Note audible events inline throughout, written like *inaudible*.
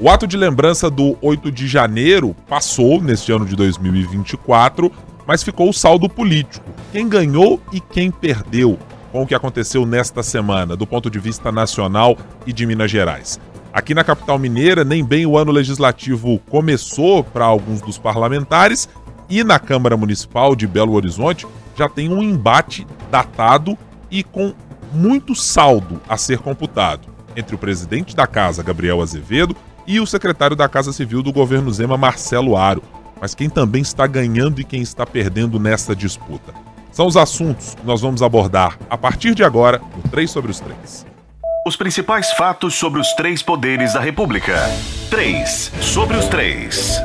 O ato de lembrança do 8 de janeiro passou neste ano de 2024, mas ficou o saldo político. Quem ganhou e quem perdeu com o que aconteceu nesta semana, do ponto de vista nacional e de Minas Gerais. Aqui na capital mineira, nem bem o ano legislativo começou para alguns dos parlamentares, e na Câmara Municipal de Belo Horizonte já tem um embate datado e com muito saldo a ser computado entre o presidente da casa, Gabriel Azevedo, e o secretário da Casa Civil do governo Zema, Marcelo Aro. Mas quem também está ganhando e quem está perdendo nessa disputa? São os assuntos que nós vamos abordar a partir de agora no 3 sobre os 3. Os principais fatos sobre os três poderes da República. 3 sobre os 3.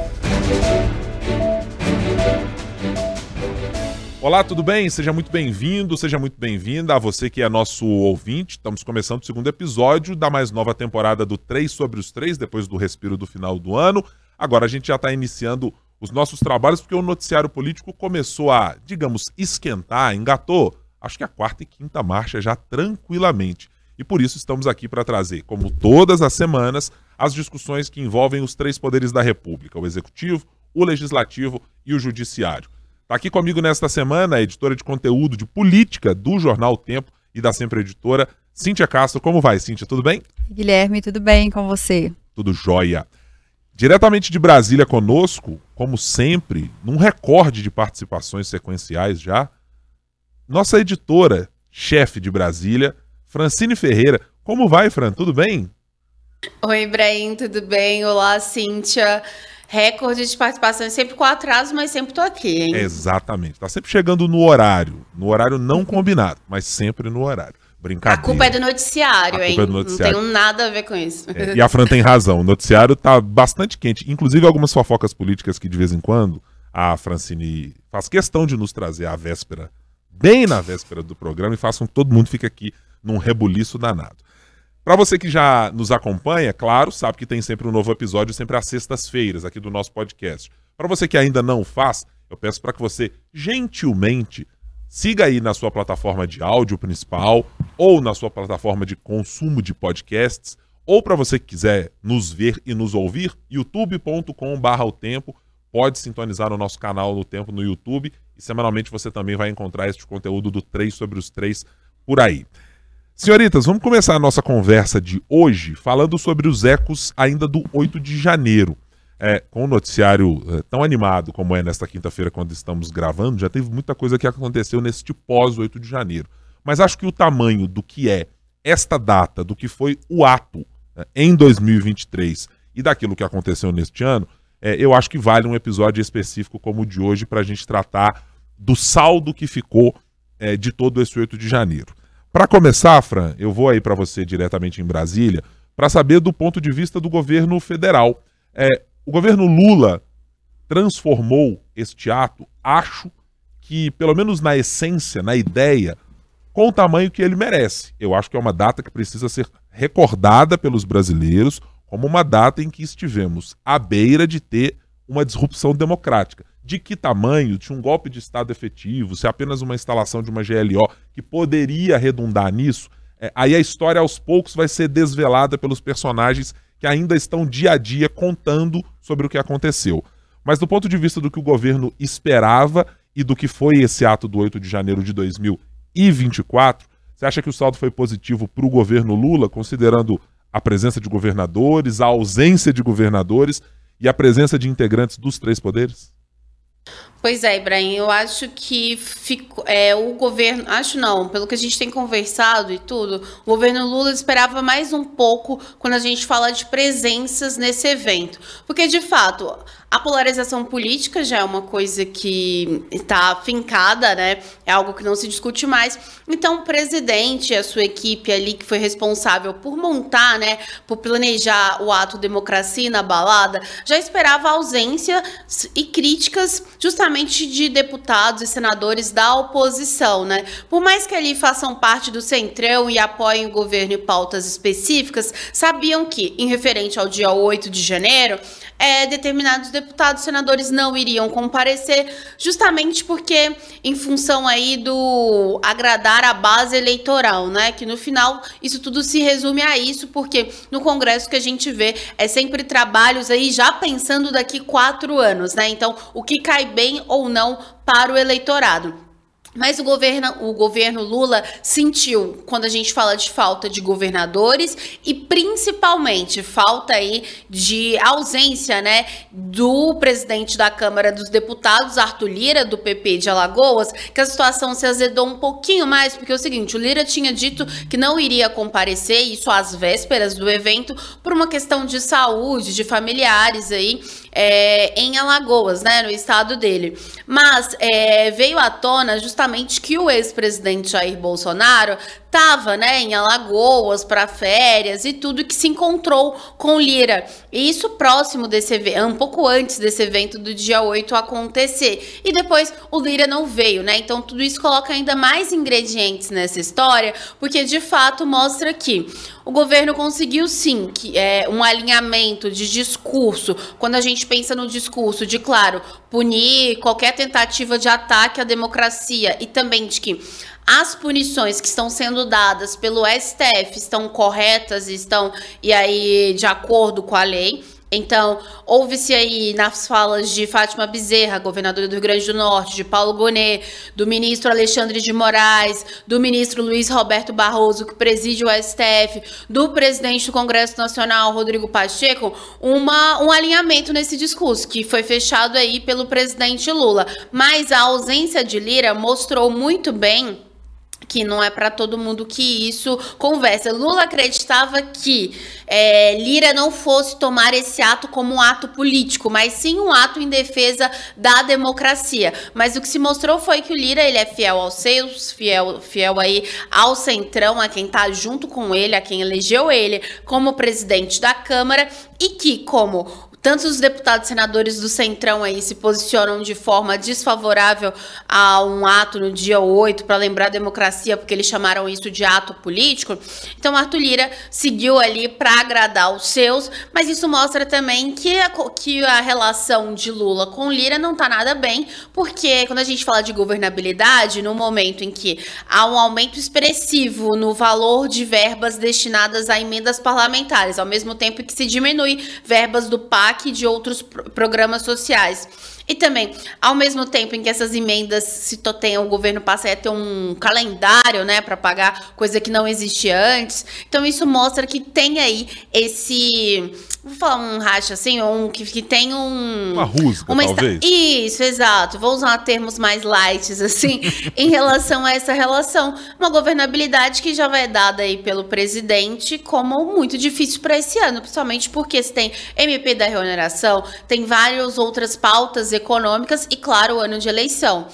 Olá, tudo bem? Seja muito bem-vindo, seja muito bem-vinda a você que é nosso ouvinte. Estamos começando o segundo episódio da mais nova temporada do 3 sobre os 3, depois do respiro do final do ano. Agora a gente já está iniciando os nossos trabalhos porque o noticiário político começou a, digamos, esquentar, engatou, acho que a quarta e quinta marcha já tranquilamente. E por isso estamos aqui para trazer, como todas as semanas, as discussões que envolvem os três poderes da República: o executivo, o legislativo e o judiciário. Está aqui comigo nesta semana a editora de conteúdo de política do Jornal Tempo e da Sempre Editora, Cíntia Castro. Como vai, Cíntia? Tudo bem? Guilherme, tudo bem com você? Tudo jóia. Diretamente de Brasília conosco, como sempre, num recorde de participações sequenciais já, nossa editora, chefe de Brasília, Francine Ferreira. Como vai, Fran? Tudo bem? Oi, Ibrahim, tudo bem? Olá, Cíntia recorde de participação, sempre com atraso, mas sempre tô aqui, hein? Exatamente. Tá sempre chegando no horário. No horário não uhum. combinado, mas sempre no horário. Brincadeira. A culpa é do noticiário, a hein? É do noticiário. Não tenho nada a ver com isso. É, e a Fran tem razão. O noticiário tá bastante quente. Inclusive, algumas fofocas políticas que de vez em quando a Francine faz questão de nos trazer à véspera, bem na véspera do programa, e façam que todo mundo fique aqui num rebuliço danado. Para você que já nos acompanha, claro, sabe que tem sempre um novo episódio, sempre às sextas-feiras, aqui do nosso podcast. Para você que ainda não faz, eu peço para que você gentilmente siga aí na sua plataforma de áudio principal ou na sua plataforma de consumo de podcasts, ou para você que quiser nos ver e nos ouvir, youtube.com/o tempo. Pode sintonizar no nosso canal no Tempo no YouTube e semanalmente você também vai encontrar este conteúdo do 3 sobre os 3 por aí. Senhoritas, vamos começar a nossa conversa de hoje falando sobre os ecos ainda do 8 de janeiro. É, com o noticiário é, tão animado como é nesta quinta-feira, quando estamos gravando, já teve muita coisa que aconteceu neste pós-8 de janeiro. Mas acho que o tamanho do que é esta data, do que foi o ato é, em 2023 e daquilo que aconteceu neste ano, é, eu acho que vale um episódio específico como o de hoje para a gente tratar do saldo que ficou é, de todo esse 8 de janeiro. Para começar, Fran, eu vou aí para você diretamente em Brasília para saber do ponto de vista do governo federal. É, o governo Lula transformou este ato, acho que, pelo menos na essência, na ideia, com o tamanho que ele merece. Eu acho que é uma data que precisa ser recordada pelos brasileiros como uma data em que estivemos à beira de ter uma disrupção democrática de que tamanho, tinha um golpe de Estado efetivo, se é apenas uma instalação de uma GLO que poderia redundar nisso, é, aí a história aos poucos vai ser desvelada pelos personagens que ainda estão dia a dia contando sobre o que aconteceu. Mas do ponto de vista do que o governo esperava e do que foi esse ato do 8 de janeiro de 2024, você acha que o saldo foi positivo para o governo Lula, considerando a presença de governadores, a ausência de governadores e a presença de integrantes dos três poderes? Pois é, Ibrahim, eu acho que fico, é, o governo, acho não, pelo que a gente tem conversado e tudo, o governo Lula esperava mais um pouco quando a gente fala de presenças nesse evento. Porque, de fato, a polarização política já é uma coisa que está fincada, né? É algo que não se discute mais. Então, o presidente a sua equipe ali, que foi responsável por montar, né, por planejar o ato democracia na balada, já esperava ausência e críticas justamente de deputados e senadores da oposição, né? Por mais que ali façam parte do centrão e apoiem o governo em pautas específicas, sabiam que, em referente ao dia 8 de janeiro, é, determinados deputados, senadores não iriam comparecer, justamente porque, em função aí do agradar a base eleitoral, né? Que no final isso tudo se resume a isso, porque no Congresso que a gente vê é sempre trabalhos aí já pensando daqui quatro anos, né? Então, o que cai bem ou não para o eleitorado. Mas o governo, o governo Lula sentiu, quando a gente fala de falta de governadores e principalmente falta aí de ausência, né, do presidente da Câmara dos Deputados, Arthur Lira, do PP de Alagoas, que a situação se azedou um pouquinho mais, porque é o seguinte, o Lira tinha dito que não iria comparecer, isso às vésperas do evento, por uma questão de saúde, de familiares aí, é, em Alagoas, né, no estado dele. Mas é, veio à tona justamente que o ex-presidente Jair Bolsonaro estava né, em Alagoas para férias e tudo que se encontrou com Lira. E isso próximo desse evento, um pouco antes desse evento do dia 8 acontecer. E depois o Lira não veio, né? Então tudo isso coloca ainda mais ingredientes nessa história, porque de fato mostra que o governo conseguiu sim que é um alinhamento de discurso. Quando a gente pensa no discurso de, claro, punir qualquer tentativa de ataque à democracia e também de que as punições que estão sendo dadas pelo STF estão corretas, estão e aí de acordo com a lei. Então, houve-se aí nas falas de Fátima Bezerra, governadora do Rio Grande do Norte, de Paulo Gonet, do ministro Alexandre de Moraes, do ministro Luiz Roberto Barroso, que preside o STF, do presidente do Congresso Nacional, Rodrigo Pacheco, uma, um alinhamento nesse discurso, que foi fechado aí pelo presidente Lula. Mas a ausência de Lira mostrou muito bem que não é para todo mundo que isso conversa. Lula acreditava que é, Lira não fosse tomar esse ato como um ato político, mas sim um ato em defesa da democracia. Mas o que se mostrou foi que o Lira ele é fiel aos seus, fiel, fiel aí ao centrão, a quem está junto com ele, a quem elegeu ele como presidente da Câmara e que como tanto os deputados e senadores do Centrão aí se posicionam de forma desfavorável a um ato no dia 8 para lembrar a democracia, porque eles chamaram isso de ato político. Então, Arthur Lira seguiu ali para agradar os seus, mas isso mostra também que a, que a relação de Lula com Lira não está nada bem, porque quando a gente fala de governabilidade, no momento em que há um aumento expressivo no valor de verbas destinadas a emendas parlamentares, ao mesmo tempo que se diminui verbas do PAC PAC e de outros programas sociais. E também, ao mesmo tempo em que essas emendas se toteiam, o governo passa a ter um calendário, né, para pagar, coisa que não existia antes. Então, isso mostra que tem aí esse. Vou falar um racha assim, um que, que tem um. Uma rusga, uma talvez. Isso, exato. Vou usar termos mais light, assim, *laughs* em relação a essa relação. Uma governabilidade que já vai dada aí pelo presidente como muito difícil para esse ano, principalmente porque se tem MP da reoneração, tem várias outras pautas econômicas e, claro, o ano de eleição.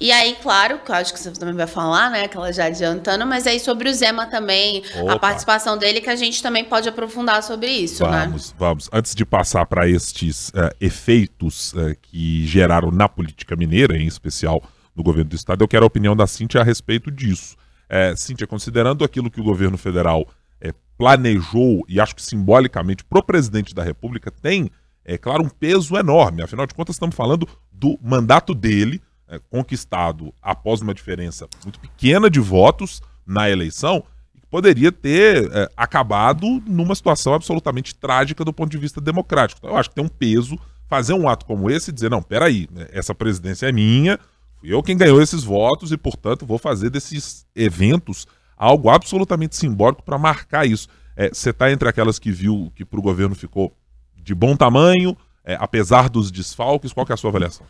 E aí, claro, que eu acho que você também vai falar, né? Aquela já adiantando, mas aí sobre o Zema também, Opa. a participação dele, que a gente também pode aprofundar sobre isso, vamos, né? Vamos, vamos. Antes de passar para estes uh, efeitos uh, que geraram na política mineira, em especial no governo do estado, eu quero a opinião da Cíntia a respeito disso. É, Cíntia, considerando aquilo que o governo federal é, planejou, e acho que simbolicamente, para o presidente da República, tem é claro, um peso enorme. Afinal de contas, estamos falando do mandato dele, é, conquistado após uma diferença muito pequena de votos na eleição, poderia ter é, acabado numa situação absolutamente trágica do ponto de vista democrático. Então, eu acho que tem um peso fazer um ato como esse e dizer: não, peraí, né, essa presidência é minha, fui eu quem ganhou esses votos e, portanto, vou fazer desses eventos algo absolutamente simbólico para marcar isso. É, você é, está entre aquelas que viu que para o governo ficou de bom tamanho, é, apesar dos desfalques? Qual é a sua avaliação?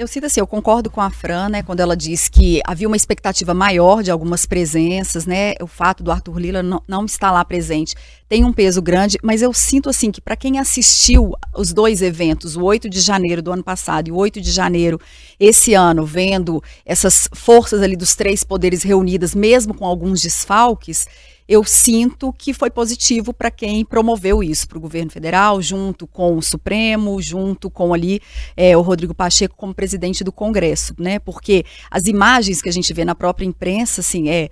Eu sinto assim, eu concordo com a Fran, né, quando ela diz que havia uma expectativa maior de algumas presenças, né, o fato do Arthur Lila não, não estar lá presente tem um peso grande, mas eu sinto assim que para quem assistiu os dois eventos, o 8 de janeiro do ano passado e o 8 de janeiro esse ano, vendo essas forças ali dos três poderes reunidas, mesmo com alguns desfalques, eu sinto que foi positivo para quem promoveu isso, para o governo federal, junto com o Supremo, junto com ali é, o Rodrigo Pacheco como presidente do Congresso, né? Porque as imagens que a gente vê na própria imprensa, assim, é,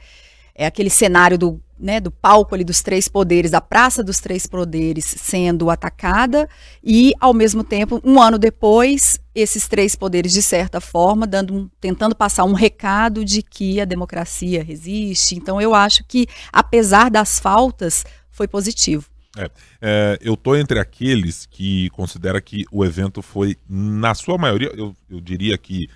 é aquele cenário do né, do palco ali dos três poderes, da Praça dos Três Poderes sendo atacada e, ao mesmo tempo, um ano depois, esses três poderes, de certa forma, dando, tentando passar um recado de que a democracia resiste. Então, eu acho que, apesar das faltas, foi positivo. É, é, eu estou entre aqueles que considera que o evento foi, na sua maioria, eu, eu diria que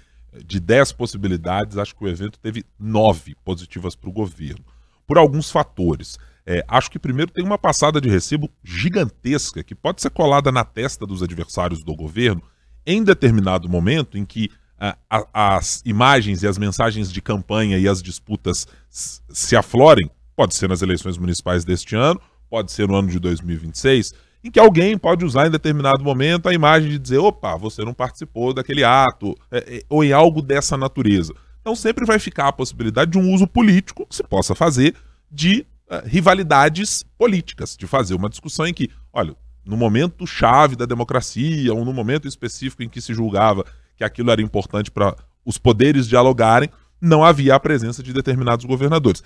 de 10 possibilidades, acho que o evento teve nove positivas para o governo por alguns fatores. É, acho que primeiro tem uma passada de recibo gigantesca que pode ser colada na testa dos adversários do governo em determinado momento em que a, a, as imagens e as mensagens de campanha e as disputas se aflorem, pode ser nas eleições municipais deste ano, pode ser no ano de 2026, em que alguém pode usar em determinado momento a imagem de dizer, opa, você não participou daquele ato, é, é, ou em algo dessa natureza. Então sempre vai ficar a possibilidade de um uso político que se possa fazer de uh, rivalidades políticas, de fazer uma discussão em que, olha, no momento chave da democracia, ou no momento específico em que se julgava que aquilo era importante para os poderes dialogarem, não havia a presença de determinados governadores.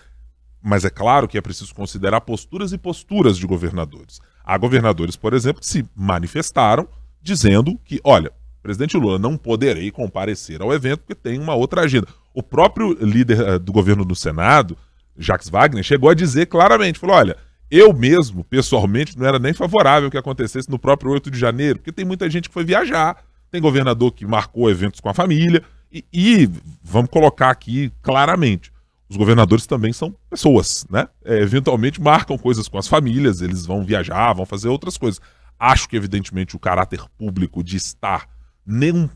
Mas é claro que é preciso considerar posturas e posturas de governadores. Há governadores, por exemplo, que se manifestaram dizendo que, olha, presidente Lula, não poderei comparecer ao evento porque tem uma outra agenda. O próprio líder uh, do governo do Senado, Jacques Wagner, chegou a dizer claramente, falou, olha, eu mesmo, pessoalmente, não era nem favorável que acontecesse no próprio 8 de janeiro, porque tem muita gente que foi viajar, tem governador que marcou eventos com a família, e, e vamos colocar aqui claramente, os governadores também são pessoas, né? É, eventualmente marcam coisas com as famílias, eles vão viajar, vão fazer outras coisas. Acho que, evidentemente, o caráter público de estar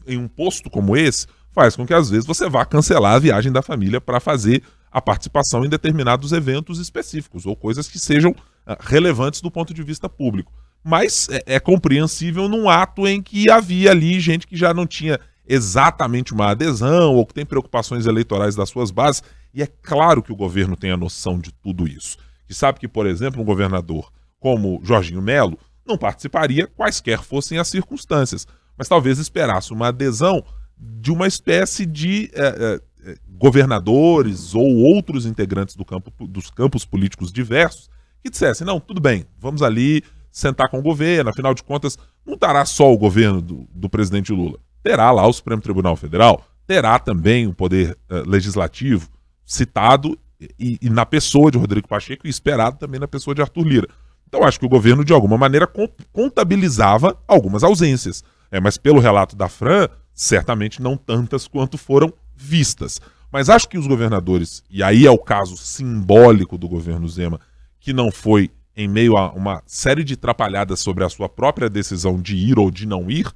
em um posto como esse faz com que às vezes você vá cancelar a viagem da família para fazer a participação em determinados eventos específicos ou coisas que sejam uh, relevantes do ponto de vista público. Mas é, é, compreensível num ato em que havia ali gente que já não tinha exatamente uma adesão ou que tem preocupações eleitorais das suas bases. E é claro que o governo tem a noção de tudo isso. Que sabe que, por exemplo, um governador como Jorginho Melo não participaria quaisquer fossem as circunstâncias, mas talvez esperasse uma adesão de uma espécie de é, é, governadores ou outros integrantes do campo, dos campos políticos diversos que dissessem: não, tudo bem, vamos ali sentar com o governo, afinal de contas, não estará só o governo do, do presidente Lula, terá lá o Supremo Tribunal Federal, terá também o Poder uh, Legislativo citado e, e, na pessoa de Rodrigo Pacheco e esperado também na pessoa de Arthur Lira. Então acho que o governo, de alguma maneira, contabilizava algumas ausências. É, mas pelo relato da Fran, certamente não tantas quanto foram vistas. Mas acho que os governadores, e aí é o caso simbólico do governo Zema, que não foi em meio a uma série de trapalhadas sobre a sua própria decisão de ir ou de não ir,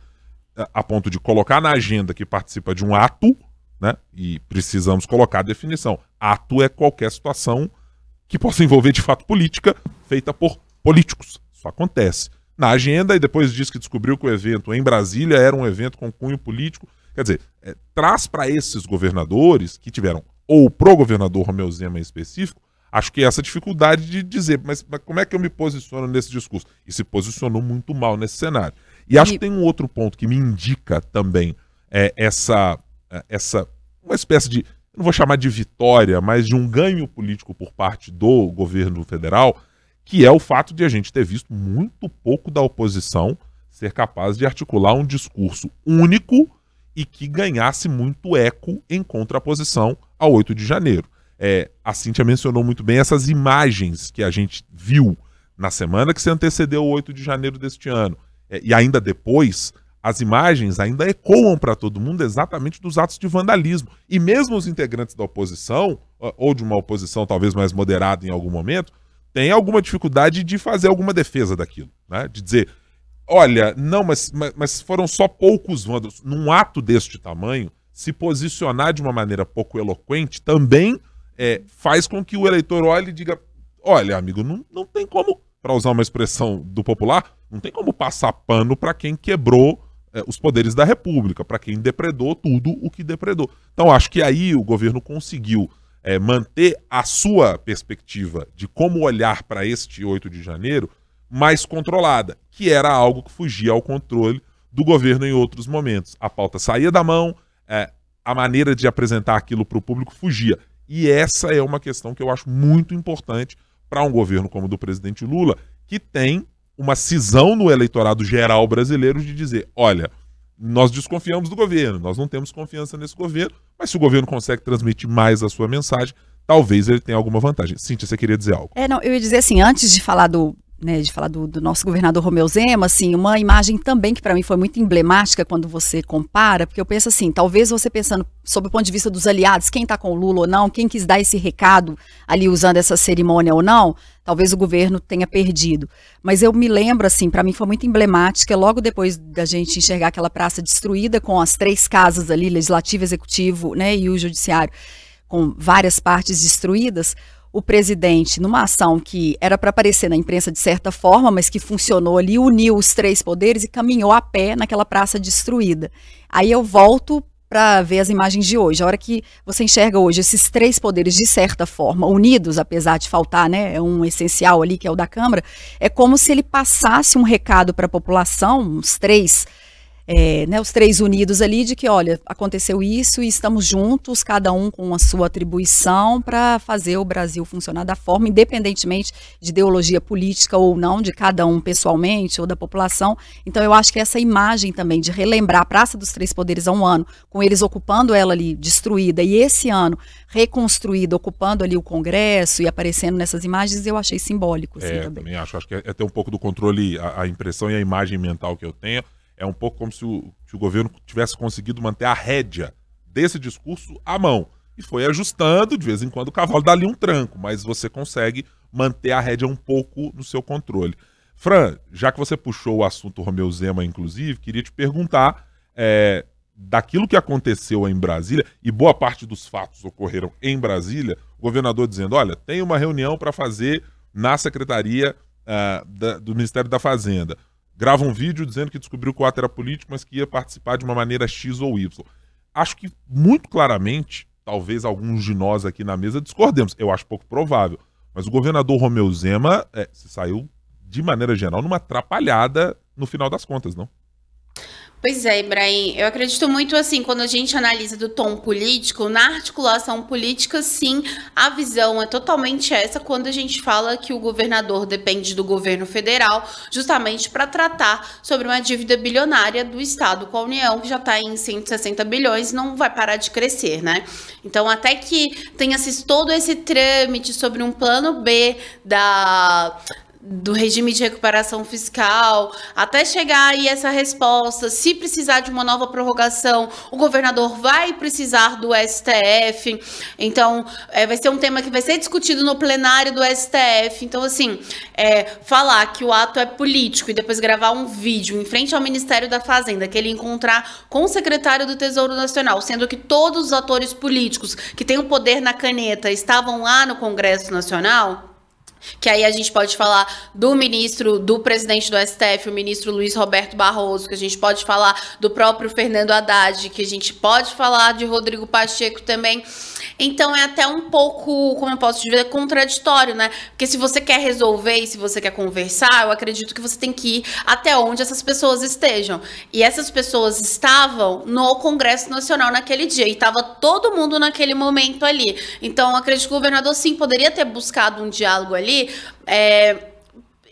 a ponto de colocar na agenda que participa de um ato, né? E precisamos colocar a definição. Ato é qualquer situação que possa envolver de fato política feita por políticos. Isso acontece na agenda e depois diz que descobriu que o evento em Brasília era um evento com cunho político. Quer dizer, é, traz para esses governadores que tiveram, ou pro governador Romeu Zema em específico, acho que essa dificuldade de dizer, mas, mas, como é que eu me posiciono nesse discurso? E se posicionou muito mal nesse cenário. E acho e... que tem um outro ponto que me indica também é, essa, é, essa, uma espécie de, não vou chamar de vitória, mas de um ganho político por parte do governo federal, que é o fato de a gente ter visto muito pouco da oposição ser capaz de articular um discurso único e que ganhasse muito eco em contraposição ao 8 de janeiro. É, a Cíntia mencionou muito bem essas imagens que a gente viu na semana que se antecedeu o 8 de janeiro deste ano. É, e ainda depois, as imagens ainda ecoam para todo mundo exatamente dos atos de vandalismo. E mesmo os integrantes da oposição, ou de uma oposição talvez mais moderada em algum momento, tem alguma dificuldade de fazer alguma defesa daquilo, né? De dizer, olha, não, mas, mas, mas foram só poucos vândalos. Num ato deste tamanho, se posicionar de uma maneira pouco eloquente também é, faz com que o eleitor olhe e diga: olha, amigo, não, não tem como, para usar uma expressão do popular, não tem como passar pano para quem quebrou é, os poderes da República, para quem depredou tudo o que depredou. Então, acho que aí o governo conseguiu é, manter a sua perspectiva de como olhar para este 8 de janeiro mais controlada, que era algo que fugia ao controle do governo em outros momentos. A pauta saía da mão, é, a maneira de apresentar aquilo para o público fugia. E essa é uma questão que eu acho muito importante para um governo como o do presidente Lula, que tem uma cisão no eleitorado geral brasileiro de dizer: olha, nós desconfiamos do governo, nós não temos confiança nesse governo, mas se o governo consegue transmitir mais a sua mensagem, talvez ele tenha alguma vantagem. Cíntia, você queria dizer algo? É, não, eu ia dizer assim, antes de falar do, né, de falar do, do, nosso governador Romeu Zema, assim, uma imagem também que para mim foi muito emblemática quando você compara, porque eu penso assim, talvez você pensando sob o ponto de vista dos aliados, quem está com o Lula ou não, quem quis dar esse recado ali usando essa cerimônia ou não, talvez o governo tenha perdido. Mas eu me lembro, assim, para mim foi muito emblemática, logo depois da gente enxergar aquela praça destruída com as três casas ali, legislativo, executivo, né, e o judiciário, com várias partes destruídas, o presidente, numa ação que era para aparecer na imprensa de certa forma, mas que funcionou ali, uniu os três poderes e caminhou a pé naquela praça destruída. Aí eu volto para ver as imagens de hoje. A hora que você enxerga hoje esses três poderes, de certa forma, unidos, apesar de faltar né, um essencial ali, que é o da Câmara, é como se ele passasse um recado para a população, os três é, né, os três unidos ali de que, olha, aconteceu isso e estamos juntos, cada um com a sua atribuição para fazer o Brasil funcionar da forma, independentemente de ideologia política ou não, de cada um pessoalmente ou da população. Então eu acho que essa imagem também de relembrar a Praça dos Três Poderes há um ano, com eles ocupando ela ali destruída, e esse ano reconstruída, ocupando ali o Congresso e aparecendo nessas imagens, eu achei simbólico. Assim, é, também. também acho. Acho que é, é ter um pouco do controle, a, a impressão e a imagem mental que eu tenho é um pouco como se o, se o governo tivesse conseguido manter a rédea desse discurso à mão. E foi ajustando, de vez em quando o cavalo dá ali um tranco, mas você consegue manter a rédea um pouco no seu controle. Fran, já que você puxou o assunto Romeu Zema, inclusive, queria te perguntar é, daquilo que aconteceu em Brasília, e boa parte dos fatos ocorreram em Brasília, o governador dizendo: olha, tem uma reunião para fazer na Secretaria uh, da, do Ministério da Fazenda grava um vídeo dizendo que descobriu que o ato era político, mas que ia participar de uma maneira X ou Y. Acho que muito claramente, talvez alguns de nós aqui na mesa discordemos. Eu acho pouco provável. Mas o governador Romeu Zema é, se saiu, de maneira geral, numa atrapalhada no final das contas, não? Pois é, Ibrahim. Eu acredito muito assim, quando a gente analisa do tom político, na articulação política, sim, a visão é totalmente essa quando a gente fala que o governador depende do governo federal, justamente para tratar sobre uma dívida bilionária do Estado com a União, que já está em 160 bilhões e não vai parar de crescer, né? Então, até que tenha todo esse trâmite sobre um plano B da do regime de recuperação fiscal, até chegar aí essa resposta, se precisar de uma nova prorrogação, o governador vai precisar do STF. Então, é, vai ser um tema que vai ser discutido no plenário do STF. Então, assim, é, falar que o ato é político e depois gravar um vídeo em frente ao Ministério da Fazenda, que ele encontrar com o secretário do Tesouro Nacional, sendo que todos os atores políticos que têm o poder na caneta estavam lá no Congresso Nacional que aí a gente pode falar do ministro, do presidente do STF, o ministro Luiz Roberto Barroso, que a gente pode falar do próprio Fernando Haddad, que a gente pode falar de Rodrigo Pacheco também. Então é até um pouco, como eu posso dizer, contraditório, né? Porque se você quer resolver e se você quer conversar, eu acredito que você tem que ir até onde essas pessoas estejam. E essas pessoas estavam no Congresso Nacional naquele dia e estava todo mundo naquele momento ali. Então eu acredito que o governador sim poderia ter buscado um diálogo ali. É,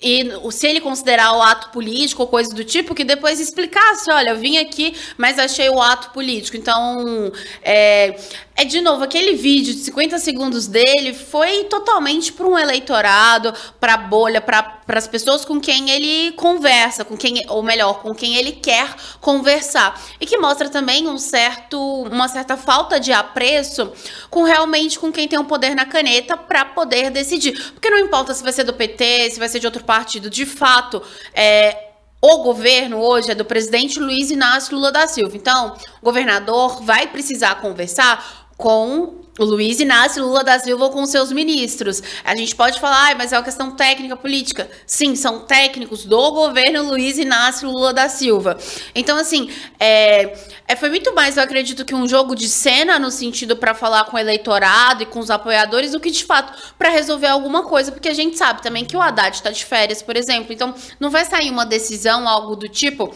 e se ele considerar o ato político ou coisa do tipo, que depois explicasse, olha, eu vim aqui, mas achei o ato político. Então, é, é de novo, aquele vídeo de 50 segundos dele foi totalmente para um eleitorado, para bolha, para as pessoas com quem ele conversa, com quem, ou melhor, com quem ele quer conversar. E que mostra também um certo, uma certa falta de apreço com realmente com quem tem o um poder na caneta para poder decidir. Porque não importa se vai ser do PT, se vai ser de outro partido, de fato, é, o governo hoje é do presidente Luiz Inácio Lula da Silva. Então, o governador vai precisar conversar com o Luiz Inácio Lula da Silva com seus ministros. A gente pode falar, ah, mas é uma questão técnica política. Sim, são técnicos do governo Luiz Inácio Lula da Silva. Então, assim, é, é foi muito mais, eu acredito, que um jogo de cena no sentido para falar com o eleitorado e com os apoiadores do que, de fato, para resolver alguma coisa, porque a gente sabe também que o Haddad está de férias, por exemplo. Então, não vai sair uma decisão, algo do tipo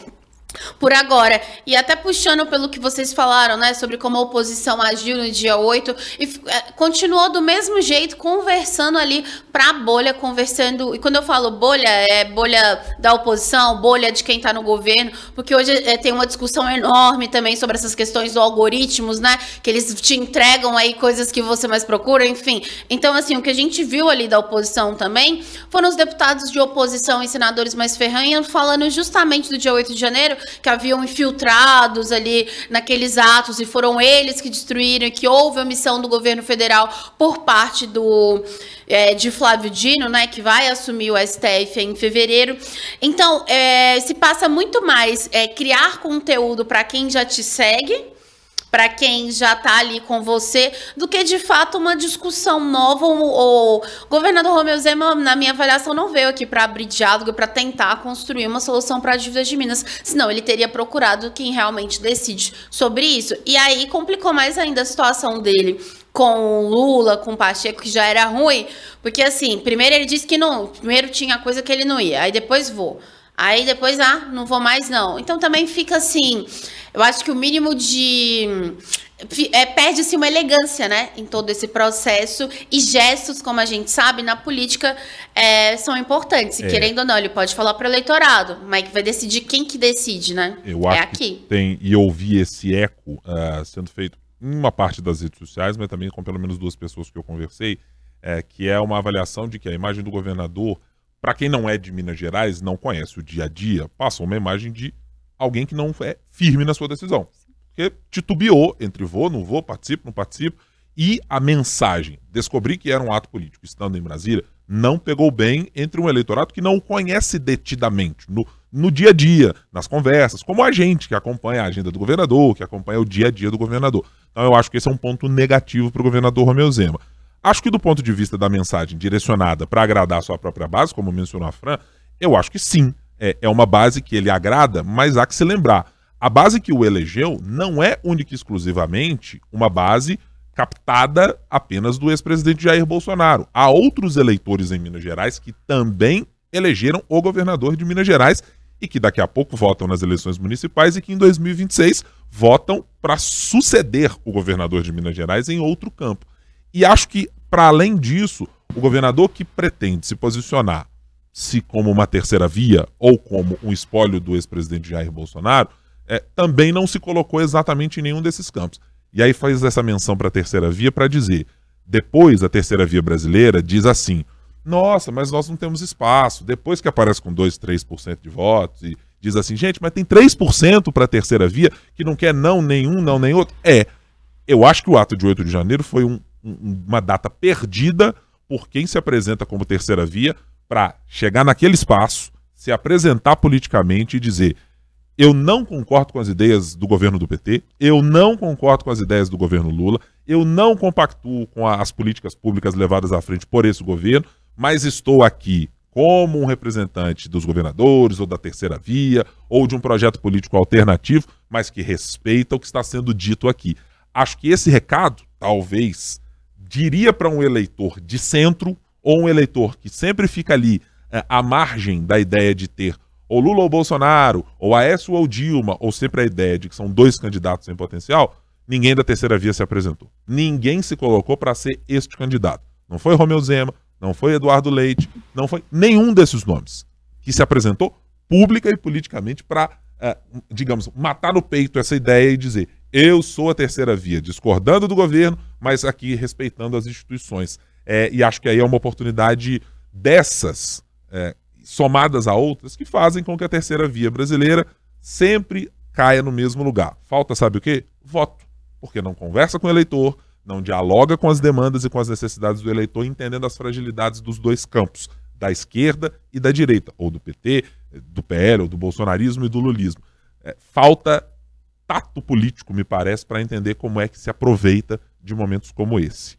por agora. E até puxando pelo que vocês falaram, né, sobre como a oposição agiu no dia 8 e é, continuou do mesmo jeito conversando ali para bolha, conversando. E quando eu falo bolha, é bolha da oposição, bolha de quem está no governo, porque hoje é, tem uma discussão enorme também sobre essas questões do algoritmos, né, que eles te entregam aí coisas que você mais procura, enfim. Então, assim, o que a gente viu ali da oposição também foram os deputados de oposição e senadores mais ferranhos falando justamente do dia 8 de janeiro que haviam infiltrados ali naqueles atos e foram eles que destruíram, que houve omissão do governo federal por parte do é, de Flávio Dino, né, que vai assumir o STF em fevereiro. Então, é, se passa muito mais é, criar conteúdo para quem já te segue para quem já está ali com você, do que de fato uma discussão nova. O, governador Romeu Zema, na minha avaliação, não veio aqui para abrir diálogo, para tentar construir uma solução para a dívida de Minas, senão ele teria procurado quem realmente decide sobre isso. E aí complicou mais ainda a situação dele com Lula, com Pacheco, que já era ruim, porque assim, primeiro ele disse que não, primeiro tinha coisa que ele não ia, aí depois vou. Aí depois, ah, não vou mais não. Então também fica assim, eu acho que o mínimo de é, perde-se uma elegância, né, em todo esse processo e gestos, como a gente sabe, na política é, são importantes. E é. querendo ou não, ele pode falar para o eleitorado, mas vai decidir quem que decide, né? Eu é acho aqui. Que tem e ouvi esse eco uh, sendo feito em uma parte das redes sociais, mas também com pelo menos duas pessoas que eu conversei, é, que é uma avaliação de que a imagem do governador para quem não é de Minas Gerais, não conhece o dia a dia, passa uma imagem de alguém que não é firme na sua decisão. Porque titubeou entre vou, não vou, participo, não participo. E a mensagem, descobri que era um ato político, estando em Brasília, não pegou bem entre um eleitorado que não o conhece detidamente, no, no dia a dia, nas conversas, como a gente que acompanha a agenda do governador, que acompanha o dia a dia do governador. Então eu acho que esse é um ponto negativo para o governador Romeu Zema. Acho que do ponto de vista da mensagem direcionada para agradar a sua própria base, como mencionou a Fran, eu acho que sim. É, é uma base que ele agrada, mas há que se lembrar. A base que o elegeu não é única e exclusivamente uma base captada apenas do ex-presidente Jair Bolsonaro. Há outros eleitores em Minas Gerais que também elegeram o governador de Minas Gerais e que daqui a pouco votam nas eleições municipais e que em 2026 votam para suceder o governador de Minas Gerais em outro campo. E acho que para além disso, o governador que pretende se posicionar se como uma terceira via ou como um espólio do ex-presidente Jair Bolsonaro, é, também não se colocou exatamente em nenhum desses campos. E aí faz essa menção para a terceira via para dizer, depois a terceira via brasileira diz assim, nossa, mas nós não temos espaço. Depois que aparece com 2, 3% de votos e diz assim, gente, mas tem 3% para a terceira via que não quer não nenhum, não nem outro. É, eu acho que o ato de 8 de janeiro foi um uma data perdida por quem se apresenta como terceira via para chegar naquele espaço, se apresentar politicamente e dizer: eu não concordo com as ideias do governo do PT, eu não concordo com as ideias do governo Lula, eu não compactuo com as políticas públicas levadas à frente por esse governo, mas estou aqui como um representante dos governadores ou da terceira via ou de um projeto político alternativo, mas que respeita o que está sendo dito aqui. Acho que esse recado, talvez, diria para um eleitor de centro ou um eleitor que sempre fica ali é, à margem da ideia de ter ou Lula ou Bolsonaro, ou Aécio ou Dilma, ou sempre a ideia de que são dois candidatos em potencial, ninguém da terceira via se apresentou. Ninguém se colocou para ser este candidato. Não foi Romeu Zema, não foi Eduardo Leite, não foi nenhum desses nomes que se apresentou pública e politicamente para, é, digamos, matar no peito essa ideia e dizer: eu sou a terceira via, discordando do governo, mas aqui respeitando as instituições. É, e acho que aí é uma oportunidade dessas, é, somadas a outras, que fazem com que a terceira via brasileira sempre caia no mesmo lugar. Falta, sabe o quê? Voto. Porque não conversa com o eleitor, não dialoga com as demandas e com as necessidades do eleitor, entendendo as fragilidades dos dois campos, da esquerda e da direita, ou do PT, do PL, ou do bolsonarismo e do lulismo. É, falta tato político, me parece, para entender como é que se aproveita de momentos como esse.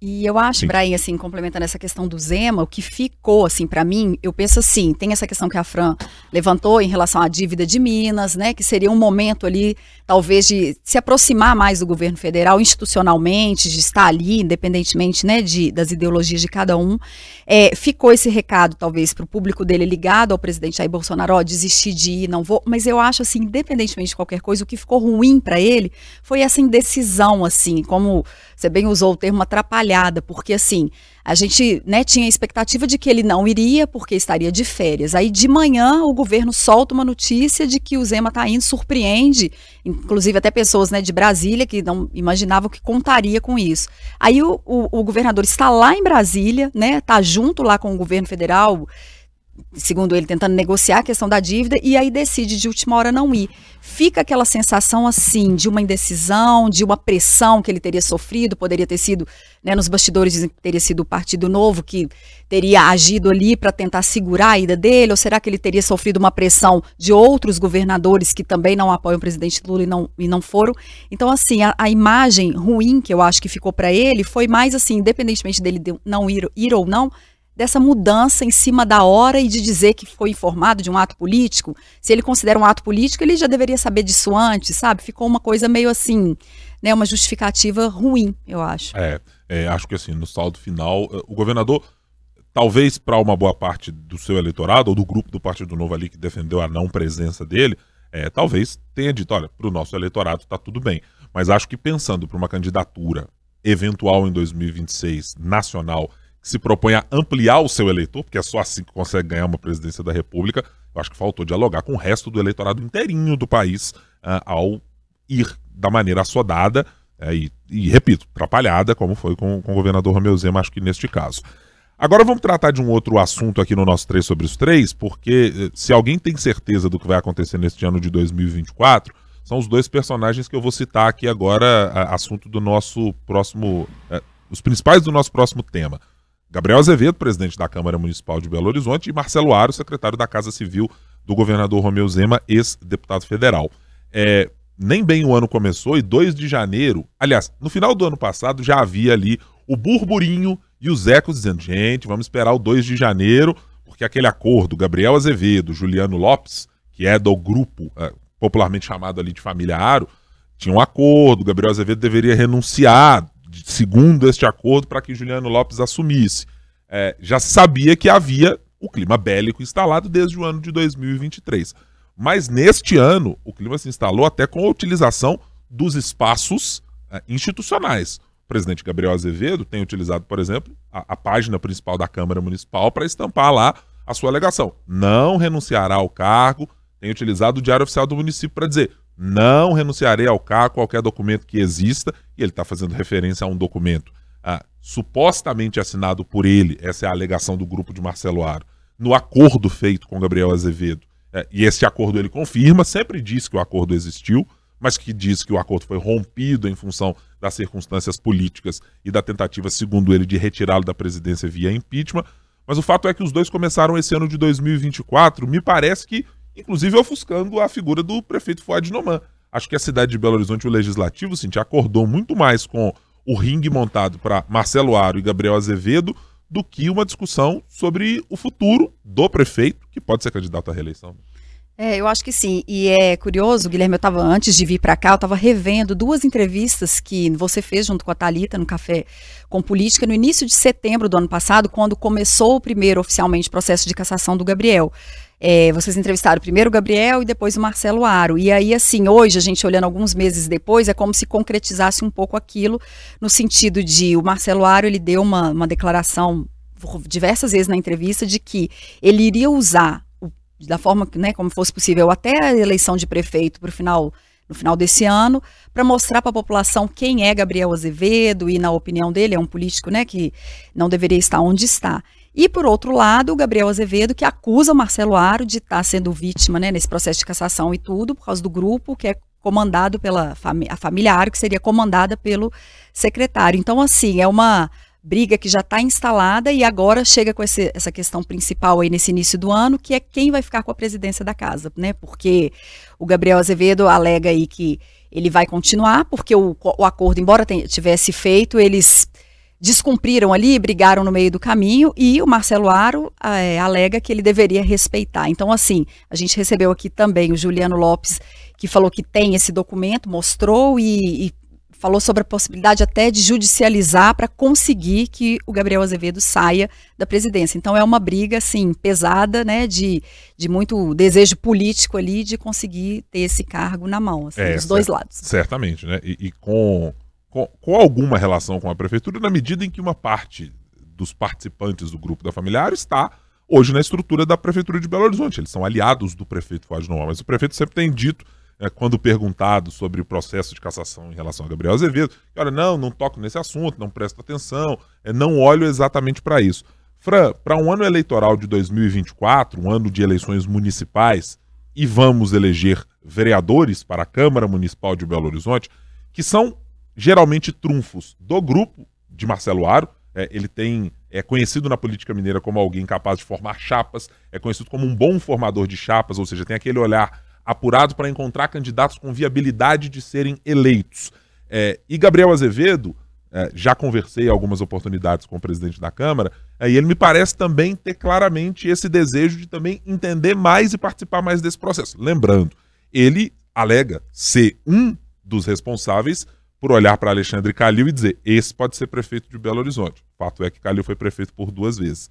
E eu acho, Sim. Brian, assim, complementando essa questão do Zema, o que ficou, assim, para mim, eu penso assim, tem essa questão que a Fran levantou em relação à dívida de Minas, né, que seria um momento ali, talvez, de se aproximar mais do governo federal institucionalmente, de estar ali, independentemente, né, de, das ideologias de cada um. É, ficou esse recado, talvez, para o público dele ligado ao presidente Jair Bolsonaro, ó, desistir de ir, não vou, mas eu acho, assim, independentemente de qualquer coisa, o que ficou ruim para ele foi essa indecisão, assim, como você bem usou o termo atrapalhada, porque assim, a gente né, tinha a expectativa de que ele não iria porque estaria de férias. Aí de manhã o governo solta uma notícia de que o Zema está indo, surpreende, inclusive até pessoas né, de Brasília que não imaginavam que contaria com isso. Aí o, o, o governador está lá em Brasília, né, está junto lá com o governo federal, segundo ele, tentando negociar a questão da dívida, e aí decide de última hora não ir. Fica aquela sensação assim de uma indecisão, de uma pressão que ele teria sofrido, poderia ter sido, né, nos bastidores teria sido o Partido Novo que teria agido ali para tentar segurar a ida dele, ou será que ele teria sofrido uma pressão de outros governadores que também não apoiam o presidente Lula e não, e não foram? Então, assim, a, a imagem ruim que eu acho que ficou para ele foi mais assim, independentemente dele não ir, ir ou não, dessa mudança em cima da hora e de dizer que foi informado de um ato político. Se ele considera um ato político, ele já deveria saber disso antes, sabe? Ficou uma coisa meio assim, né, uma justificativa ruim, eu acho. É, é acho que assim, no saldo final, eh, o governador, talvez para uma boa parte do seu eleitorado, ou do grupo do Partido Novo ali que defendeu a não presença dele, é, talvez tenha dito, olha, para o nosso eleitorado está tudo bem. Mas acho que pensando para uma candidatura eventual em 2026 nacional que se propõe a ampliar o seu eleitor, porque é só assim que consegue ganhar uma presidência da República, eu acho que faltou dialogar com o resto do eleitorado inteirinho do país uh, ao ir da maneira assodada uh, e, e, repito, atrapalhada, como foi com, com o governador Romeu Zema, acho que neste caso. Agora vamos tratar de um outro assunto aqui no nosso 3 sobre os 3, porque eh, se alguém tem certeza do que vai acontecer neste ano de 2024, são os dois personagens que eu vou citar aqui agora, assunto do nosso próximo. os principais do nosso próximo tema. Gabriel Azevedo, presidente da Câmara Municipal de Belo Horizonte, e Marcelo Aro, secretário da Casa Civil do governador Romeu Zema, ex-deputado federal. É, nem bem o ano começou e 2 de janeiro, aliás, no final do ano passado já havia ali o burburinho e os ecos dizendo: gente, vamos esperar o 2 de janeiro, porque aquele acordo, Gabriel Azevedo, Juliano Lopes, que é do grupo é, popularmente chamado ali de Família Aro, tinha um acordo, Gabriel Azevedo deveria renunciar segundo este acordo, para que Juliano Lopes assumisse. É, já sabia que havia o clima bélico instalado desde o ano de 2023. Mas neste ano, o clima se instalou até com a utilização dos espaços é, institucionais. O presidente Gabriel Azevedo tem utilizado, por exemplo, a, a página principal da Câmara Municipal para estampar lá a sua alegação. Não renunciará ao cargo, tem utilizado o Diário Oficial do município para dizer: não renunciarei ao cargo, qualquer documento que exista, e ele está fazendo referência a um documento ah, supostamente assinado por ele, essa é a alegação do grupo de Marcelo Aro, no acordo feito com Gabriel Azevedo. É, e esse acordo ele confirma, sempre diz que o acordo existiu, mas que diz que o acordo foi rompido em função das circunstâncias políticas e da tentativa, segundo ele, de retirá-lo da presidência via impeachment. Mas o fato é que os dois começaram esse ano de 2024, me parece que inclusive ofuscando a figura do prefeito Fuad Noman. Acho que a cidade de Belo Horizonte, o legislativo, Cintia, acordou muito mais com o ringue montado para Marcelo Aro e Gabriel Azevedo do que uma discussão sobre o futuro do prefeito, que pode ser candidato à reeleição. É, eu acho que sim. E é curioso, Guilherme, eu estava antes de vir para cá, eu estava revendo duas entrevistas que você fez junto com a Talita no Café com Política no início de setembro do ano passado, quando começou o primeiro oficialmente processo de cassação do Gabriel. É, vocês entrevistaram primeiro o Gabriel e depois o Marcelo Aro. E aí, assim, hoje, a gente olhando alguns meses depois, é como se concretizasse um pouco aquilo, no sentido de o Marcelo Aro ele deu uma, uma declaração diversas vezes na entrevista de que ele iria usar da forma né, como fosse possível até a eleição de prefeito para o final no final desse ano, para mostrar para a população quem é Gabriel Azevedo e, na opinião dele, é um político né, que não deveria estar onde está. E, por outro lado, o Gabriel Azevedo, que acusa o Marcelo Aro de estar sendo vítima né, nesse processo de cassação e tudo, por causa do grupo que é comandado pela a família Aro, que seria comandada pelo secretário. Então, assim, é uma briga que já está instalada e agora chega com esse, essa questão principal aí nesse início do ano, que é quem vai ficar com a presidência da casa, né? Porque o Gabriel Azevedo alega aí que ele vai continuar, porque o, o acordo, embora tivesse feito, eles descumpriram ali, brigaram no meio do caminho e o Marcelo Aro é, alega que ele deveria respeitar. Então, assim, a gente recebeu aqui também o Juliano Lopes, que falou que tem esse documento, mostrou e, e falou sobre a possibilidade até de judicializar para conseguir que o Gabriel Azevedo saia da presidência. Então é uma briga assim pesada, né, de, de muito desejo político ali de conseguir ter esse cargo na mão, assim, é, dos dois lados. Certamente, né? E, e com, com, com, alguma relação com a prefeitura, na medida em que uma parte dos participantes do grupo da Familiar está hoje na estrutura da prefeitura de Belo Horizonte. Eles são aliados do prefeito Fuad Noel, mas o prefeito sempre tem dito é, quando perguntado sobre o processo de cassação em relação a Gabriel Azevedo, que, olha, não, não toco nesse assunto, não presto atenção, é, não olho exatamente para isso. Fran, para um ano eleitoral de 2024, um ano de eleições municipais, e vamos eleger vereadores para a Câmara Municipal de Belo Horizonte, que são geralmente trunfos do grupo de Marcelo Aro. É, ele tem é conhecido na política mineira como alguém capaz de formar chapas, é conhecido como um bom formador de chapas, ou seja, tem aquele olhar apurado para encontrar candidatos com viabilidade de serem eleitos. É, e Gabriel Azevedo, é, já conversei algumas oportunidades com o presidente da Câmara, é, e ele me parece também ter claramente esse desejo de também entender mais e participar mais desse processo. Lembrando, ele alega ser um dos responsáveis por olhar para Alexandre Calil e dizer: esse pode ser prefeito de Belo Horizonte. Fato é que Calil foi prefeito por duas vezes.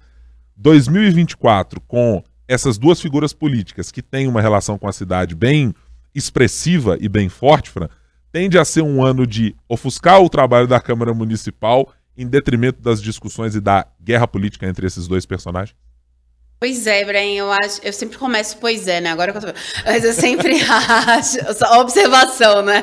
2024, com essas duas figuras políticas que têm uma relação com a cidade bem expressiva e bem forte, Fran, tende a ser um ano de ofuscar o trabalho da Câmara Municipal em detrimento das discussões e da guerra política entre esses dois personagens? Pois é, Brian, eu acho. Eu sempre começo, pois é, né? Agora que eu tô. Mas eu sempre *laughs* acho. Observação, né?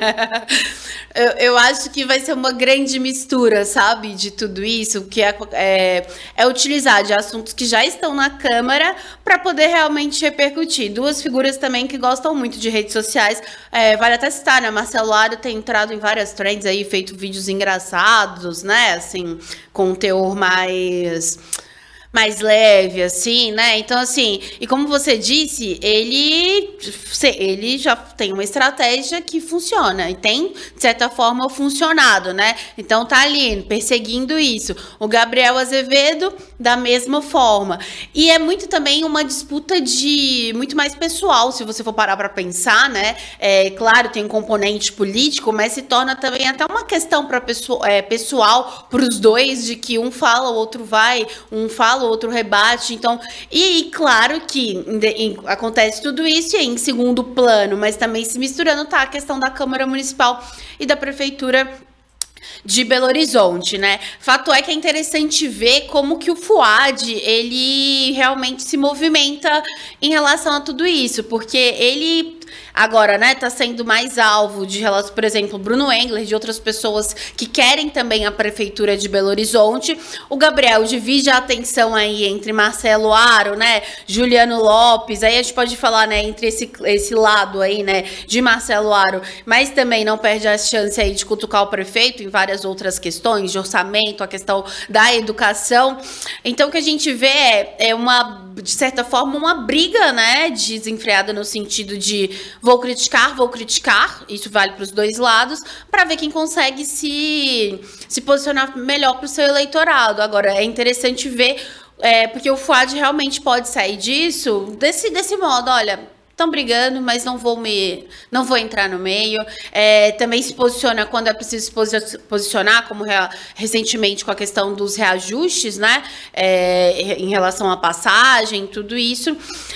Eu, eu, acho que vai ser uma grande mistura, sabe, de tudo isso, que é, é, é utilizar de assuntos que já estão na Câmara para poder realmente repercutir. Duas figuras também que gostam muito de redes sociais. É, vale até citar, né? Marcelo Aro tem entrado em várias trends aí, feito vídeos engraçados, né? Assim, com teor mais mais leve, assim, né? Então, assim, e como você disse, ele, ele já tem uma estratégia que funciona e tem, de certa forma, funcionado, né? Então, tá ali perseguindo isso. O Gabriel Azevedo, da mesma forma. E é muito também uma disputa de muito mais pessoal, se você for parar para pensar, né? É claro, tem um componente político, mas se torna também até uma questão para pessoa, é, pessoal para os dois, de que um fala, o outro vai, um fala, o outro rebate. Então, e, e claro que em, em, acontece tudo isso e em segundo plano, mas também se misturando tá a questão da Câmara Municipal e da Prefeitura de Belo Horizonte, né? Fato é que é interessante ver como que o Fuad, ele realmente se movimenta em relação a tudo isso, porque ele Agora, né, tá sendo mais alvo de relação, por exemplo, Bruno Engler, de outras pessoas que querem também a prefeitura de Belo Horizonte. O Gabriel divide a atenção aí entre Marcelo Aro, né, Juliano Lopes. Aí a gente pode falar, né, entre esse, esse lado aí, né, de Marcelo Aro, mas também não perde a chance aí de cutucar o prefeito em várias outras questões, de orçamento, a questão da educação. Então, o que a gente vê é, é uma, de certa forma, uma briga, né, desenfreada no sentido de Vou criticar, vou criticar, isso vale para os dois lados, para ver quem consegue se, se posicionar melhor para o seu eleitorado. Agora, é interessante ver, é, porque o FUAD realmente pode sair disso desse, desse modo, olha, estão brigando, mas não vou me, não vou entrar no meio. É, também se posiciona quando é preciso se posicionar, como recentemente com a questão dos reajustes, né, é, em relação à passagem, tudo isso.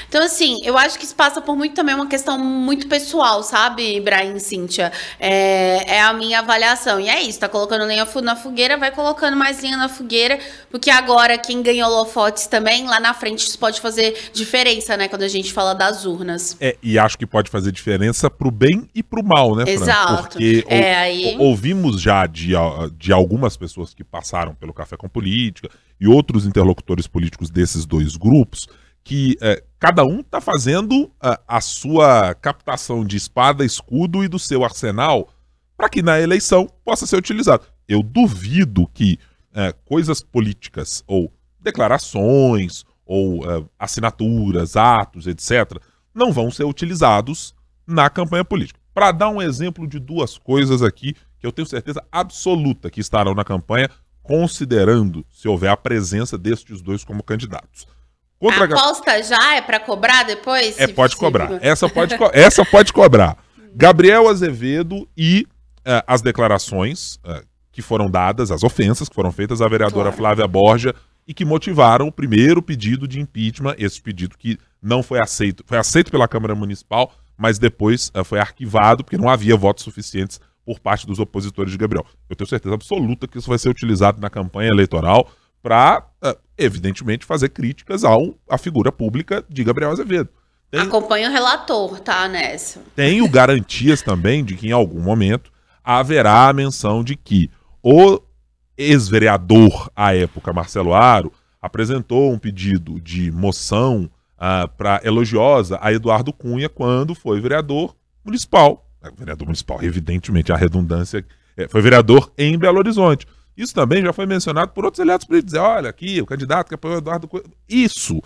Então, assim, eu acho que isso passa por muito também uma questão muito pessoal, sabe, Ibrahim e Cíntia? É, é a minha avaliação. E é isso, tá colocando lenha na fogueira, vai colocando mais lenha na fogueira, porque agora quem ganhou holofotes também, lá na frente isso pode fazer diferença, né, quando a gente fala das urnas. É, e acho que pode fazer diferença pro bem e pro mal, né, Fran? Exato. Porque é, ou, aí... ouvimos já de, de algumas pessoas que passaram pelo Café com Política e outros interlocutores políticos desses dois grupos que é, cada um está fazendo a, a, sua captação de espada, escudo e do seu arsenal para que na eleição possa ser utilizado. Eu duvido que é, coisas políticas ou declarações ou é, assinaturas, atos, etc., não vão ser utilizados na campanha política. Para dar um exemplo de duas coisas aqui que eu tenho certeza absoluta que estarão na campanha considerando se houver a presença destes dois como candidatos. Contra a aposta já é para cobrar depois? É, pode cobrar. Essa pode, essa pode cobrar. Gabriel Azevedo e uh, as declarações uh, que foram dadas, as ofensas que foram feitas à vereadora claro. Flávia Borja e que motivaram o primeiro pedido de impeachment, esse pedido que não foi aceito, foi aceito pela Câmara Municipal, mas depois uh, foi arquivado porque não havia votos suficientes por parte dos opositores de Gabriel. Eu tenho certeza absoluta que isso vai ser utilizado na campanha eleitoral para, uh, evidentemente, fazer críticas ao, à figura pública de Gabriel Azevedo. Tem, Acompanha o relator, tá, nessa. Tenho *laughs* garantias também de que em algum momento haverá a menção de que o ex-vereador à época, Marcelo Aro, apresentou um pedido de moção uh, ah, para elogiosa a Eduardo Cunha quando foi vereador municipal. É, vereador municipal, evidentemente, a redundância. É, foi vereador em Belo Horizonte. Isso também já foi mencionado por outros aliados políticos. Dizer, olha, aqui, o candidato que apoiou Eduardo Cunha. Isso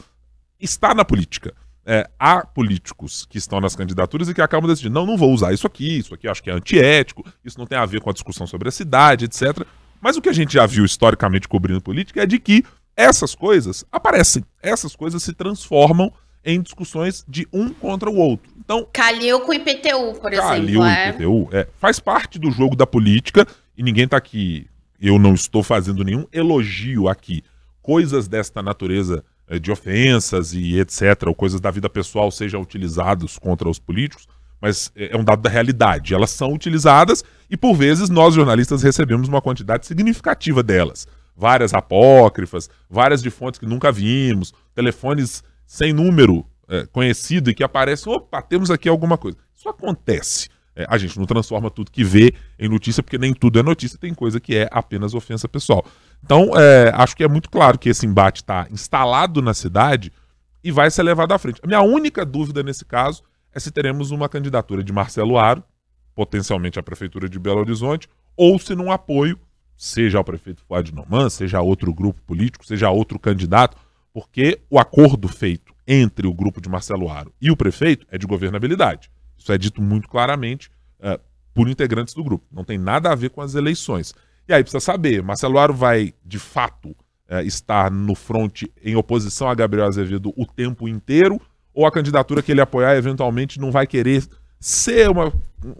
está na política. É, há políticos que estão nas candidaturas e que acabam decidindo, não, não vou usar isso aqui, isso aqui acho que é antiético, isso não tem a ver com a discussão sobre a cidade, etc. Mas o que a gente já viu historicamente cobrindo política é de que essas coisas aparecem, essas coisas se transformam em discussões de um contra o outro. Então, Calil com o IPTU, por Calil exemplo. É? IPTU, é, faz parte do jogo da política e ninguém está aqui, eu não estou fazendo nenhum elogio aqui. Coisas desta natureza é, de ofensas e etc., ou coisas da vida pessoal sejam utilizados contra os políticos, mas é, é um dado da realidade. Elas são utilizadas e, por vezes, nós jornalistas recebemos uma quantidade significativa delas. Várias apócrifas, várias de fontes que nunca vimos, telefones sem número é, conhecido e que aparece, opa, temos aqui alguma coisa. Isso acontece. É, a gente não transforma tudo que vê em notícia, porque nem tudo é notícia, tem coisa que é apenas ofensa pessoal. Então, é, acho que é muito claro que esse embate está instalado na cidade e vai ser levado à frente. A minha única dúvida nesse caso é se teremos uma candidatura de Marcelo Aro, potencialmente à Prefeitura de Belo Horizonte, ou se num apoio, seja ao prefeito Fuad Noman, seja a outro grupo político, seja a outro candidato, porque o acordo feito entre o grupo de Marcelo Aro e o prefeito é de governabilidade. Isso é dito muito claramente uh, por integrantes do grupo. Não tem nada a ver com as eleições. E aí precisa saber, Marcelo Aro vai, de fato, uh, estar no fronte em oposição a Gabriel Azevedo o tempo inteiro, ou a candidatura que ele apoiar eventualmente não vai querer ser uma,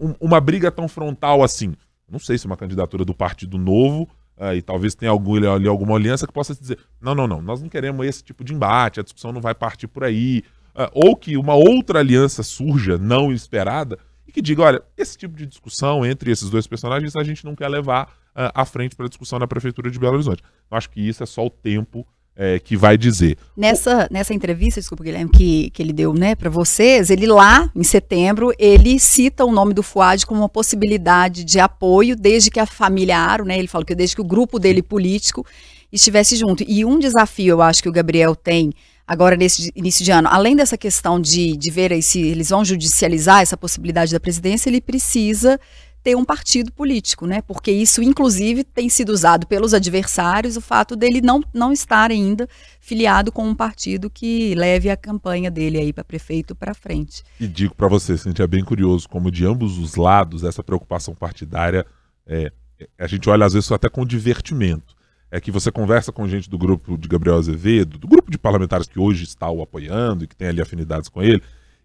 um, uma briga tão frontal assim. Não sei se uma candidatura do Partido Novo Uh, e talvez tenha algum, ali alguma aliança que possa dizer: não, não, não, nós não queremos esse tipo de embate, a discussão não vai partir por aí. Uh, ou que uma outra aliança surja, não esperada, e que diga: olha, esse tipo de discussão entre esses dois personagens a gente não quer levar uh, à frente para a discussão na Prefeitura de Belo Horizonte. Eu acho que isso é só o tempo é, que vai dizer. Nessa, nessa entrevista, desculpa, Guilherme, que, que ele deu né, para vocês, ele lá, em setembro, ele cita o nome do Fuad como uma possibilidade de apoio desde que a família Aro, né, ele falou que desde que o grupo dele político estivesse junto. E um desafio, eu acho, que o Gabriel tem agora nesse início de ano, além dessa questão de, de ver aí se eles vão judicializar essa possibilidade da presidência, ele precisa ter um partido político, né? Porque isso, inclusive, tem sido usado pelos adversários, o fato dele não, não estar ainda filiado com um partido que leve a campanha dele aí para prefeito para frente. E digo para você, Cintia, é bem curioso como de ambos os lados essa preocupação partidária, é, a gente olha às vezes até com divertimento. É que você conversa com gente do grupo de Gabriel Azevedo, do grupo de parlamentares que hoje está o apoiando e que tem ali afinidades com ele,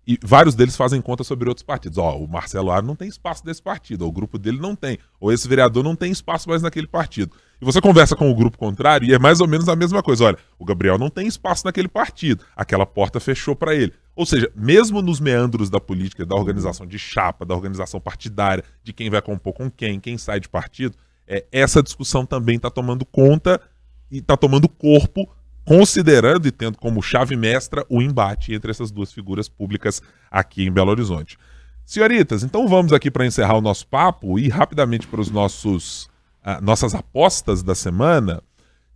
e vários deles fazem conta sobre outros partidos. Ó, o Marcelo Aro não tem espaço desse partido, ou o grupo dele não tem, ou esse vereador não tem espaço mais naquele partido. E você conversa com o grupo contrário e é mais ou menos a mesma coisa. Olha, o Gabriel não tem espaço naquele partido, aquela porta fechou para ele. Ou seja, mesmo nos meandros da política, da organização de chapa, da organização partidária, de quem vai compor com quem, quem sai de partido, é, essa discussão também está tomando conta e está tomando corpo considerando e tendo como chave mestra o embate entre essas duas figuras públicas aqui em Belo Horizonte. Senhoritas, então vamos aqui para encerrar o nosso papo e rapidamente para os nossos uh, nossas apostas da semana.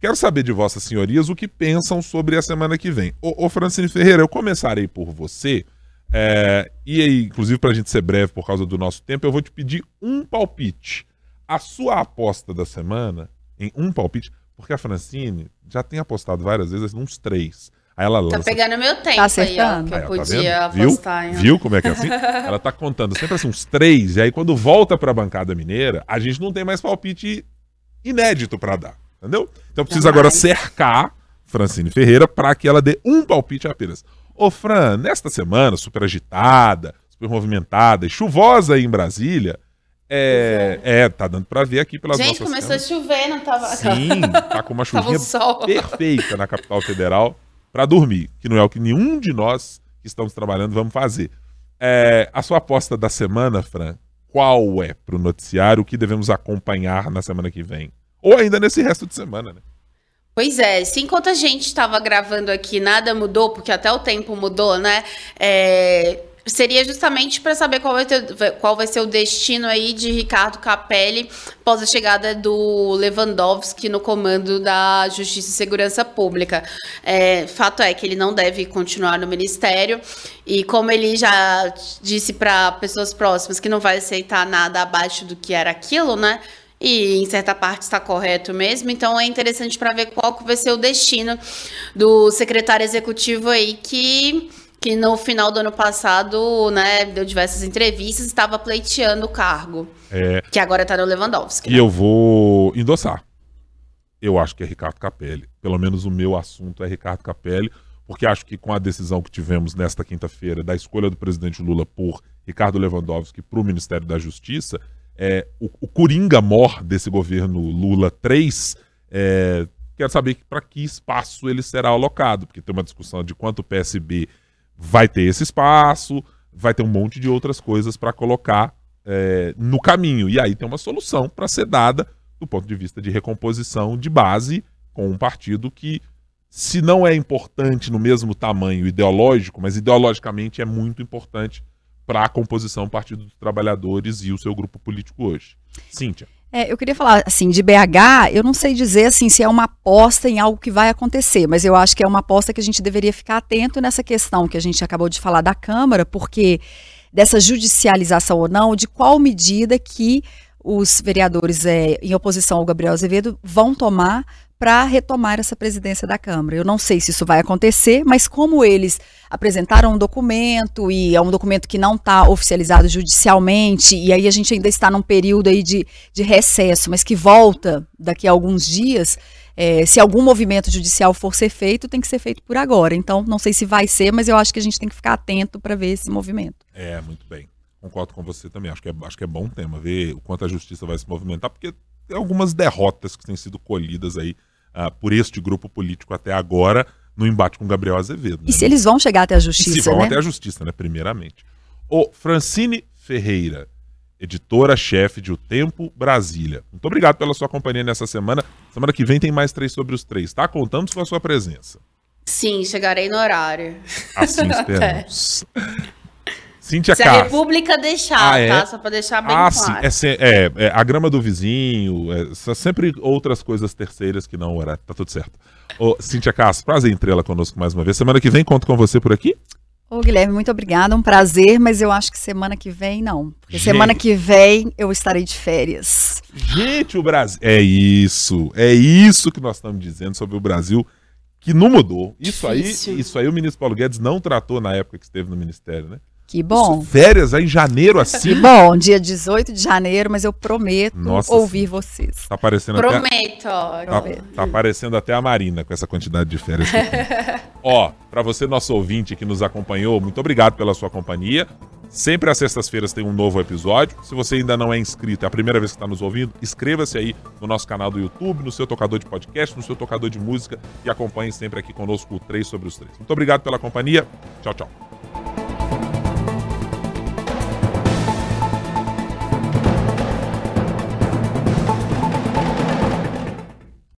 Quero saber de vossas senhorias o que pensam sobre a semana que vem. Ô, ô Francine Ferreira, eu começarei por você. É, e aí, inclusive, para a gente ser breve por causa do nosso tempo, eu vou te pedir um palpite. A sua aposta da semana, em um palpite, porque a Francine já tem apostado várias vezes, uns três. Aí ela lança. Tá pegando meu tempo tá aí, ó, que eu aí, podia tá apostar. Viu? Viu como é que é assim? *laughs* ela tá contando sempre assim, uns três, e aí quando volta pra bancada mineira, a gente não tem mais palpite inédito para dar. Entendeu? Então precisa agora cercar Francine Ferreira para que ela dê um palpite apenas. Ô Fran, nesta semana super agitada, super movimentada e chuvosa aí em Brasília, é, é, tá dando pra ver aqui pelas Gente, começou câmeras. a chover, não tava. Sim, tá com uma *laughs* chuvinha um perfeita na capital federal pra dormir, que não é o que nenhum de nós que estamos trabalhando vamos fazer. É, a sua aposta da semana, Fran, qual é pro noticiário o que devemos acompanhar na semana que vem? Ou ainda nesse resto de semana, né? Pois é, se enquanto a gente estava gravando aqui nada mudou, porque até o tempo mudou, né? É, seria justamente para saber qual vai, ter, qual vai ser o destino aí de Ricardo Capelli após a chegada do Lewandowski no comando da Justiça e Segurança Pública. É, fato é que ele não deve continuar no ministério e como ele já disse para pessoas próximas que não vai aceitar nada abaixo do que era aquilo, né? E em certa parte está correto mesmo. Então é interessante para ver qual vai ser o destino do secretário executivo aí que que no final do ano passado, né, deu diversas entrevistas, estava pleiteando o cargo. É, Que agora está no Lewandowski. e né? eu vou endossar. Eu acho que é Ricardo Capelli. Pelo menos o meu assunto é Ricardo Capelli, porque acho que com a decisão que tivemos nesta quinta-feira da escolha do presidente Lula por Ricardo Lewandowski para o Ministério da Justiça, é, o, o Coringa mor desse governo Lula 3, é, quero saber para que espaço ele será alocado, porque tem uma discussão de quanto o PSB vai ter esse espaço, vai ter um monte de outras coisas para colocar é, no caminho. E aí tem uma solução para ser dada do ponto de vista de recomposição de base com um partido que, se não é importante no mesmo tamanho ideológico, mas ideologicamente é muito importante para a composição do Partido dos Trabalhadores e o seu grupo político hoje. Cíntia. É, eu queria falar assim de BH, eu não sei dizer assim se é uma aposta em algo que vai acontecer, mas eu acho que é uma aposta que a gente deveria ficar atento nessa questão que a gente acabou de falar da Câmara, porque dessa judicialização ou não, de qual medida que os vereadores é, em oposição ao Gabriel Azevedo vão tomar para retomar essa presidência da Câmara. Eu não sei se isso vai acontecer, mas como eles apresentaram um documento e é um documento que não está oficializado judicialmente, e aí a gente ainda está num período aí de, de recesso, mas que volta daqui a alguns dias, é, se algum movimento judicial for ser feito, tem que ser feito por agora. Então, não sei se vai ser, mas eu acho que a gente tem que ficar atento para ver esse movimento. É, muito bem. Concordo com você também. Acho que, é, acho que é bom tema ver o quanto a justiça vai se movimentar, porque tem algumas derrotas que têm sido colhidas aí ah, por este grupo político até agora no embate com Gabriel Azevedo. né? E se eles vão chegar até a E se justiça, vão né? até a justiça, né? Primeiramente. O Francine Ferreira, editora-chefe de O Tempo Brasília. Muito obrigado pela sua companhia nessa semana. Semana que vem tem mais três sobre os três, tá? Contamos com a sua presença. Sim, chegarei no horário. Assim *laughs* esperamos. Cíntia Se a Castro. República deixar, Ah, é? tá? Só pra deixar bem Ah, claro. sim. É, é, é, a grama do vizinho, é, são sempre outras coisas terceiras que não horário. Tá tudo certo. Ô, Cíntia Castro, prazer em tê-la conosco mais uma vez. Semana que vem conto com você por aqui? Ô, Guilherme, muito obrigada, um prazer, mas eu acho que semana que vem não. Porque Gente. semana que vem eu estarei de férias. Gente, o Brasil. É isso. É isso que nós estamos dizendo sobre o Brasil que não mudou. Isso aí, isso aí o ministro Paulo Guedes não tratou na época que esteve no ministério, né? Que bom. Isso, férias aí em janeiro Que assim. bom, dia 18 de janeiro, mas eu prometo Nossa ouvir vocês. Tá parecendo até. Prometo, ó. Tá, tá aparecendo até a Marina com essa quantidade de férias que tem. *laughs* Ó, pra você, nosso ouvinte que nos acompanhou, muito obrigado pela sua companhia. Sempre às sextas-feiras tem um novo episódio. Se você ainda não é inscrito, é a primeira vez que está nos ouvindo, inscreva-se aí no nosso canal do YouTube, no seu tocador de podcast, no seu tocador de música e acompanhe sempre aqui conosco o 3 sobre os 3. Muito obrigado pela companhia. Tchau, tchau.